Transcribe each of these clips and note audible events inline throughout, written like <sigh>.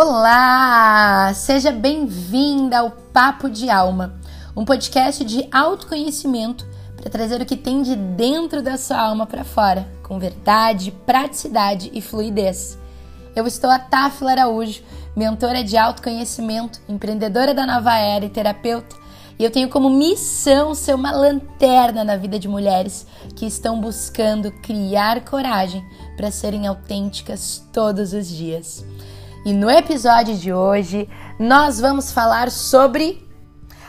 Olá! Seja bem-vinda ao Papo de Alma, um podcast de autoconhecimento para trazer o que tem de dentro da sua alma para fora, com verdade, praticidade e fluidez. Eu estou a Tafila Araújo, mentora de autoconhecimento, empreendedora da nova era e terapeuta, e eu tenho como missão ser uma lanterna na vida de mulheres que estão buscando criar coragem para serem autênticas todos os dias. E no episódio de hoje nós vamos falar sobre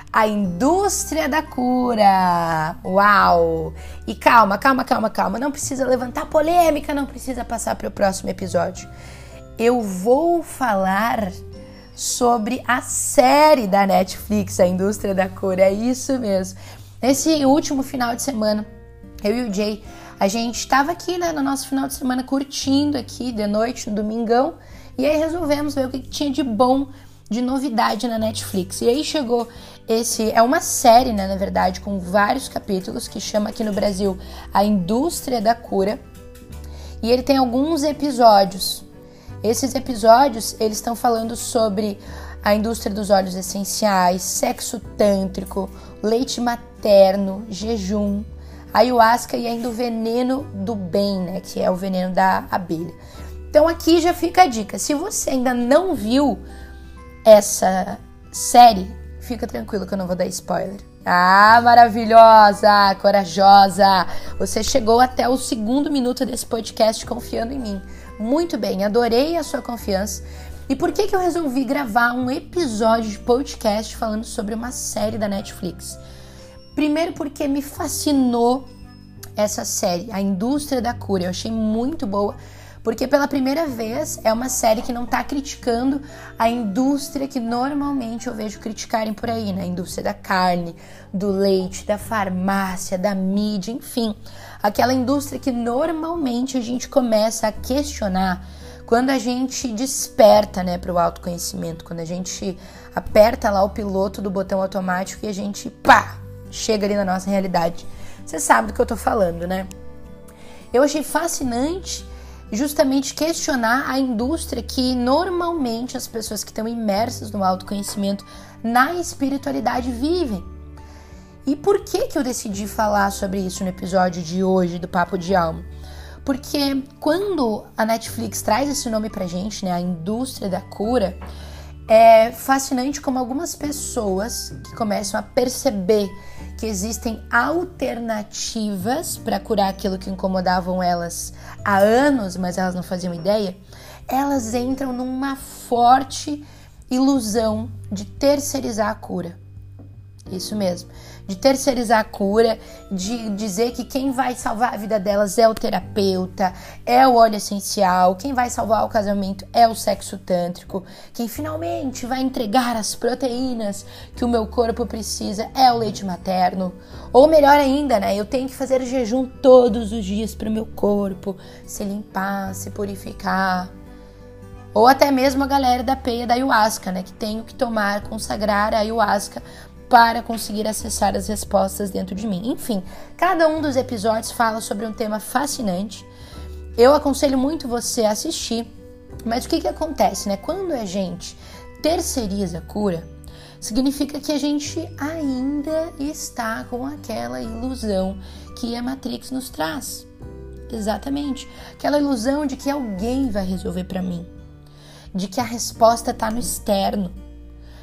a indústria da cura. Uau! E calma, calma, calma, calma. Não precisa levantar polêmica, não precisa passar para o próximo episódio. Eu vou falar sobre a série da Netflix, a indústria da cura. É isso mesmo. Nesse último final de semana, eu e o Jay, a gente estava aqui né, no nosso final de semana curtindo aqui de noite, no domingão. E aí resolvemos ver o que tinha de bom, de novidade na Netflix. E aí chegou esse. É uma série, né, na verdade, com vários capítulos que chama aqui no Brasil A Indústria da Cura. E ele tem alguns episódios. Esses episódios, eles estão falando sobre a indústria dos óleos essenciais, sexo tântrico, leite materno, jejum, ayahuasca e ainda o veneno do bem, né, que é o veneno da abelha. Então aqui já fica a dica. Se você ainda não viu essa série, fica tranquilo que eu não vou dar spoiler. Ah, maravilhosa, corajosa! Você chegou até o segundo minuto desse podcast confiando em mim. Muito bem, adorei a sua confiança. E por que, que eu resolvi gravar um episódio de podcast falando sobre uma série da Netflix? Primeiro, porque me fascinou essa série, A Indústria da Cura. Eu achei muito boa porque pela primeira vez é uma série que não está criticando a indústria que normalmente eu vejo criticarem por aí, né? A indústria da carne, do leite, da farmácia, da mídia, enfim. Aquela indústria que normalmente a gente começa a questionar quando a gente desperta né, para o autoconhecimento, quando a gente aperta lá o piloto do botão automático e a gente, pá, chega ali na nossa realidade. Você sabe do que eu tô falando, né? Eu achei fascinante justamente questionar a indústria que normalmente as pessoas que estão imersas no autoconhecimento, na espiritualidade vivem. E por que que eu decidi falar sobre isso no episódio de hoje do Papo de Alma? Porque quando a Netflix traz esse nome pra gente, né, a indústria da cura, é fascinante como algumas pessoas que começam a perceber que existem alternativas para curar aquilo que incomodavam elas há anos, mas elas não faziam ideia, elas entram numa forte ilusão de terceirizar a cura. Isso mesmo de terceirizar a cura, de dizer que quem vai salvar a vida delas é o terapeuta, é o óleo essencial, quem vai salvar o casamento é o sexo tântrico, quem finalmente vai entregar as proteínas que o meu corpo precisa é o leite materno. Ou melhor ainda, né? Eu tenho que fazer jejum todos os dias para o meu corpo se limpar, se purificar. Ou até mesmo a galera da peia da ayahuasca, né? Que tenho que tomar, consagrar a ayahuasca para conseguir acessar as respostas dentro de mim. Enfim, cada um dos episódios fala sobre um tema fascinante. Eu aconselho muito você a assistir. Mas o que, que acontece, né? Quando a gente terceiriza a cura, significa que a gente ainda está com aquela ilusão que a Matrix nos traz. Exatamente. Aquela ilusão de que alguém vai resolver para mim, de que a resposta está no externo,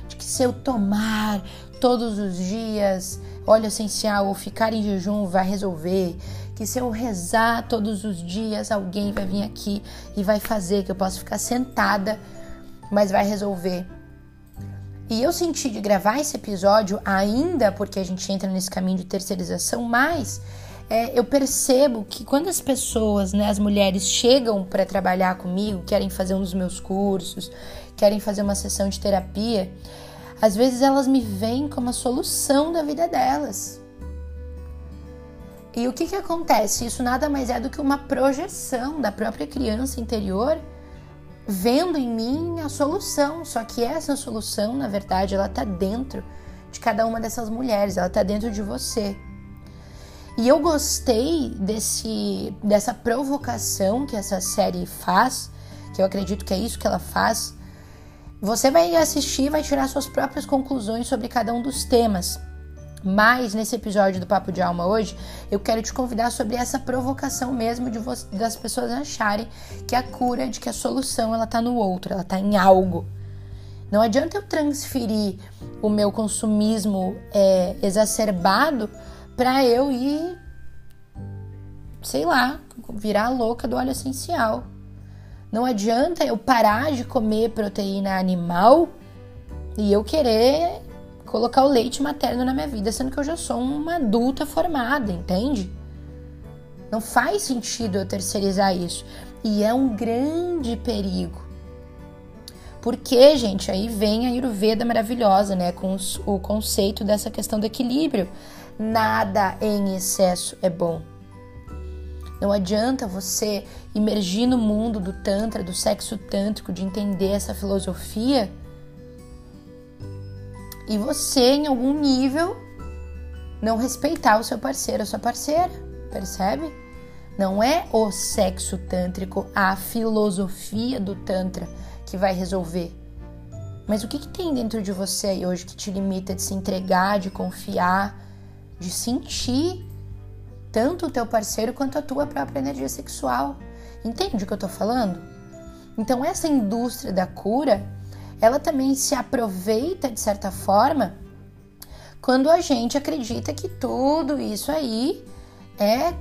de que se eu tomar todos os dias óleo essencial ou ficar em jejum vai resolver. Que se eu rezar todos os dias, alguém vai vir aqui e vai fazer, que eu posso ficar sentada, mas vai resolver. E eu senti de gravar esse episódio ainda porque a gente entra nesse caminho de terceirização, mas é, eu percebo que quando as pessoas, né, as mulheres chegam para trabalhar comigo, querem fazer um dos meus cursos, querem fazer uma sessão de terapia, às vezes elas me veem como a solução da vida delas. E o que, que acontece? Isso nada mais é do que uma projeção da própria criança interior vendo em mim a solução. Só que essa solução, na verdade, ela está dentro de cada uma dessas mulheres, ela está dentro de você. E eu gostei desse, dessa provocação que essa série faz, que eu acredito que é isso que ela faz, Você vai assistir, vai tirar suas próprias conclusões sobre cada um dos temas. Mas nesse episódio do Papo de Alma hoje, eu quero te convidar sobre essa provocação mesmo de das pessoas acharem que a cura, de que a solução ela tá no outro, ela tá em algo. Não adianta eu transferir o meu consumismo é, exacerbado para eu ir, sei lá, virar louca do óleo essencial. Não adianta eu parar de comer proteína animal e eu querer colocar o leite materno na minha vida, sendo que eu já sou uma adulta formada, entende? Não faz sentido eu terceirizar isso. E é um grande perigo. Porque, gente, aí vem a Ayurveda maravilhosa, né? Com o conceito dessa questão do equilíbrio. Nada em excesso é bom. Não adianta você imergir no mundo do Tantra, do sexo tântrico, de entender essa filosofia e você, em algum nível, não respeitar o seu parceiro, a sua parceira, percebe? Não é o sexo tântrico, a filosofia do Tantra que vai resolver. Mas o que, que tem dentro de você aí hoje que te limita de se entregar, de confiar, de sentir tanto o teu parceiro quanto a tua própria energia sexual? Entende o que eu tô falando? Então, essa indústria da cura ela também se aproveita de certa forma quando a gente acredita que tudo isso aí é,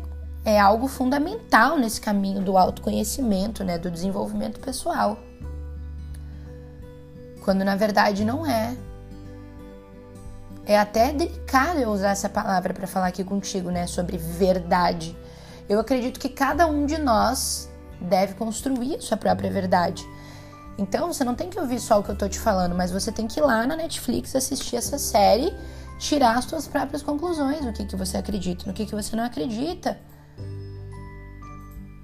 é algo fundamental nesse caminho do autoconhecimento, né, do desenvolvimento pessoal. Quando na verdade não é. É até delicado eu usar essa palavra para falar aqui contigo, né, sobre verdade. Eu acredito que cada um de nós deve construir a sua própria verdade. Então você não tem que ouvir só o que eu tô te falando, mas você tem que ir lá na Netflix assistir essa série, tirar as suas próprias conclusões, no que, que você acredita, no que, que você não acredita.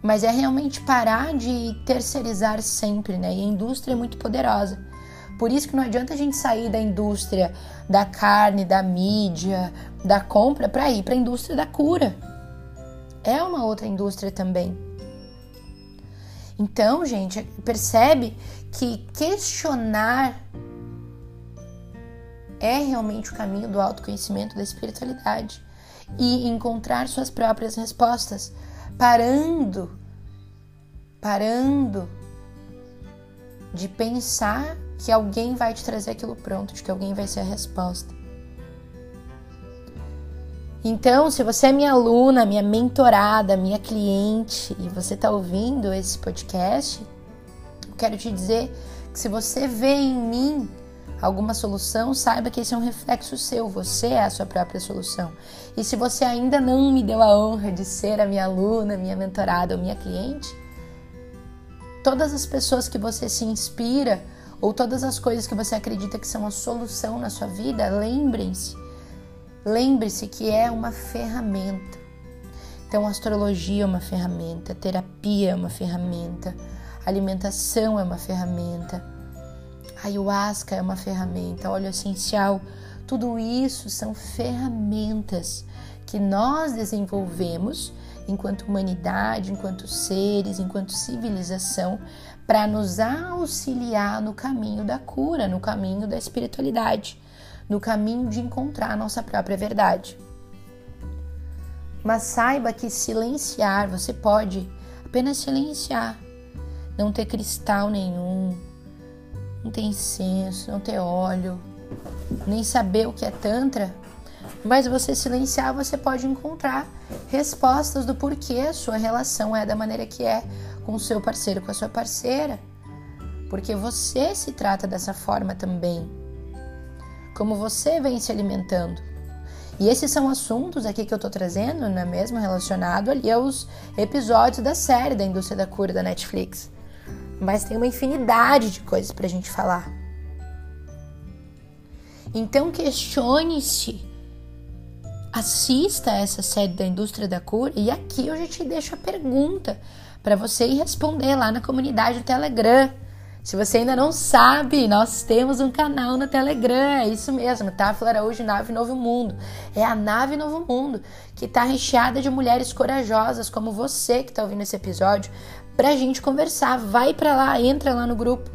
Mas é realmente parar de terceirizar sempre, né? E a indústria é muito poderosa. Por isso que não adianta a gente sair da indústria da carne, da mídia, da compra para ir para a indústria da cura. É uma outra indústria também. Então, gente, percebe que questionar é realmente o caminho do autoconhecimento da espiritualidade e encontrar suas próprias respostas, parando, parando de pensar que alguém vai te trazer aquilo pronto, de que alguém vai ser a resposta. Então, se você é minha aluna, minha mentorada, minha cliente e você está ouvindo esse podcast, eu quero te dizer que se você vê em mim alguma solução, saiba que esse é um reflexo seu, você é a sua própria solução. E se você ainda não me deu a honra de ser a minha aluna, minha mentorada ou minha cliente, todas as pessoas que você se inspira ou todas as coisas que você acredita que são a solução na sua vida, lembrem-se Lembre-se que é uma ferramenta. Então, astrologia é uma ferramenta, terapia é uma ferramenta, alimentação é uma ferramenta, ayahuasca é uma ferramenta, óleo essencial, tudo isso são ferramentas que nós desenvolvemos enquanto humanidade, enquanto seres, enquanto civilização, para nos auxiliar no caminho da cura, no caminho da espiritualidade no caminho de encontrar a nossa própria verdade. Mas saiba que silenciar, você pode apenas silenciar, não ter cristal nenhum, não ter incenso, não ter óleo, nem saber o que é Tantra, mas você silenciar, você pode encontrar respostas do porquê a sua relação é da maneira que é com o seu parceiro, com a sua parceira. Porque você se trata dessa forma também como você vem se alimentando. E esses são assuntos aqui que eu tô trazendo, né, mesmo relacionado ali aos episódios da série da indústria da cura da Netflix. Mas tem uma infinidade de coisas pra gente falar. Então questione-se. Assista essa série da indústria da cura e aqui eu já te deixo a pergunta para você ir responder lá na comunidade do Telegram. Se você ainda não sabe, nós temos um canal no Telegram, é isso mesmo, Táfila Araújo Nave Novo Mundo. É a Nave Novo Mundo, que está recheada de mulheres corajosas como você que está ouvindo esse episódio, para a gente conversar. Vai para lá, entra lá no grupo.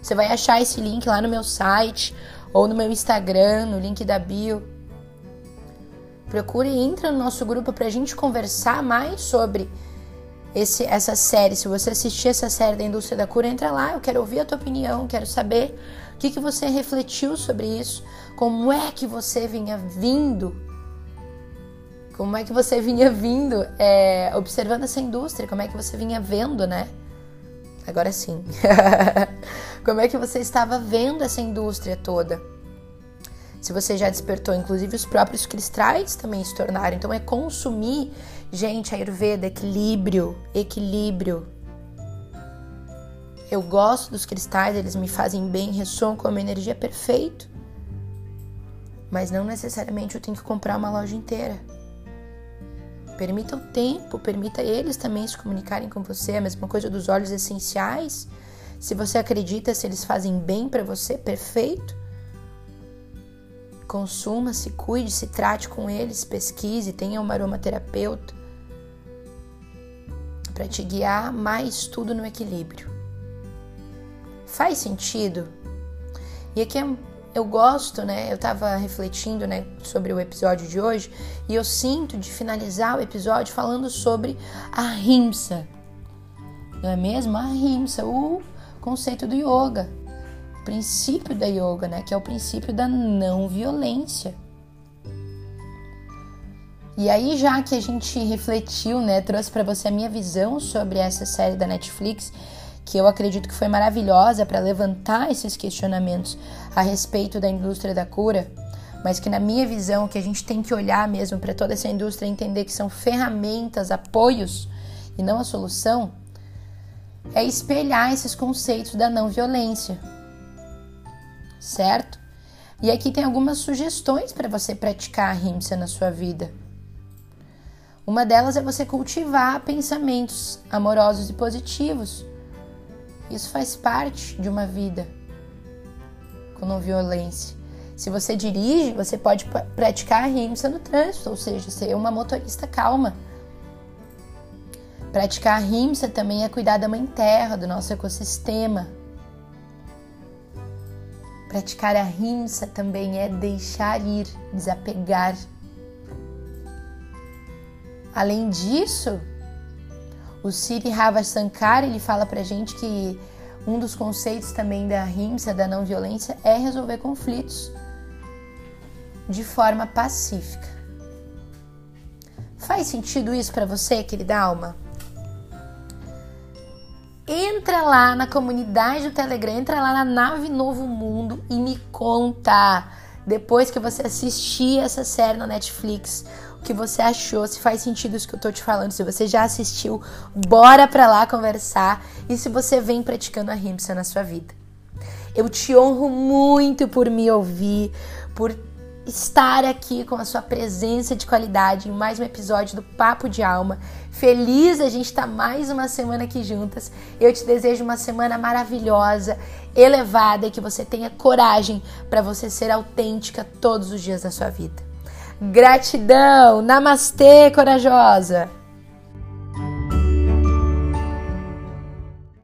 Você vai achar esse link lá no meu site ou no meu Instagram, no link da bio. Procure e entra no nosso grupo para a gente conversar mais sobre esse, essa série. Se você assistir essa série da indústria da cura, entra lá. Eu quero ouvir a tua opinião, quero saber o que, que você refletiu sobre isso, como é que você vinha vindo, como é que você vinha vindo é, observando essa indústria, como é que você vinha vendo, né? Agora sim. <laughs> como é que você estava vendo essa indústria toda? Se você já despertou, inclusive os próprios cristais também se tornaram. Então é consumir, gente, Ayurveda, equilíbrio, equilíbrio. Eu gosto dos cristais, eles me fazem bem, ressoam com uma energia perfeita. Mas não necessariamente eu tenho que comprar uma loja inteira. Permita o tempo, permita eles também se comunicarem com você. A mesma coisa dos óleos essenciais. Se você acredita se eles fazem bem para você, perfeito. Consuma, se cuide, se trate com eles, pesquise, tenha uma aromaterapeuta para te guiar mais tudo no equilíbrio. Faz sentido? E aqui é, eu gosto, né? Eu tava refletindo, né, sobre o episódio de hoje e eu sinto de finalizar o episódio falando sobre a rimsa. Não é mesmo? A rimsa, o conceito do yoga, princípio da yoga, né, que é o princípio da não violência. E aí, já que a gente refletiu, né, trouxe para você a minha visão sobre essa série da Netflix, que eu acredito que foi maravilhosa para levantar esses questionamentos a respeito da indústria da cura, mas que na minha visão que a gente tem que olhar mesmo para toda essa indústria e entender que são ferramentas, apoios e não a solução, é espelhar esses conceitos da não violência. Certo? E aqui tem algumas sugestões para você praticar a rimsa na sua vida. Uma delas é você cultivar pensamentos amorosos e positivos isso faz parte de uma vida com não violência. Se você dirige, você pode praticar a rimsa no trânsito, ou seja, ser uma motorista calma. Praticar a rimsa também é cuidar da mãe terra, do nosso ecossistema. Praticar a rimsa também é deixar ir, desapegar. Além disso, o Siri Ravasankar ele fala pra gente que um dos conceitos também da rimsa, da não violência, é resolver conflitos de forma pacífica. Faz sentido isso para você, querida alma? Entra lá na comunidade do Telegram, entra lá na Nave Novo Mundo e me conta depois que você assistir essa série na Netflix que você achou, se faz sentido isso que eu tô te falando, se você já assistiu, bora pra lá conversar e se você vem praticando a rimsa na sua vida. Eu te honro muito por me ouvir, por estar aqui com a sua presença de qualidade em mais um episódio do Papo de Alma. Feliz a gente estar tá mais uma semana aqui juntas. Eu te desejo uma semana maravilhosa, elevada e que você tenha coragem para você ser autêntica todos os dias da sua vida. Gratidão! Namastê, corajosa!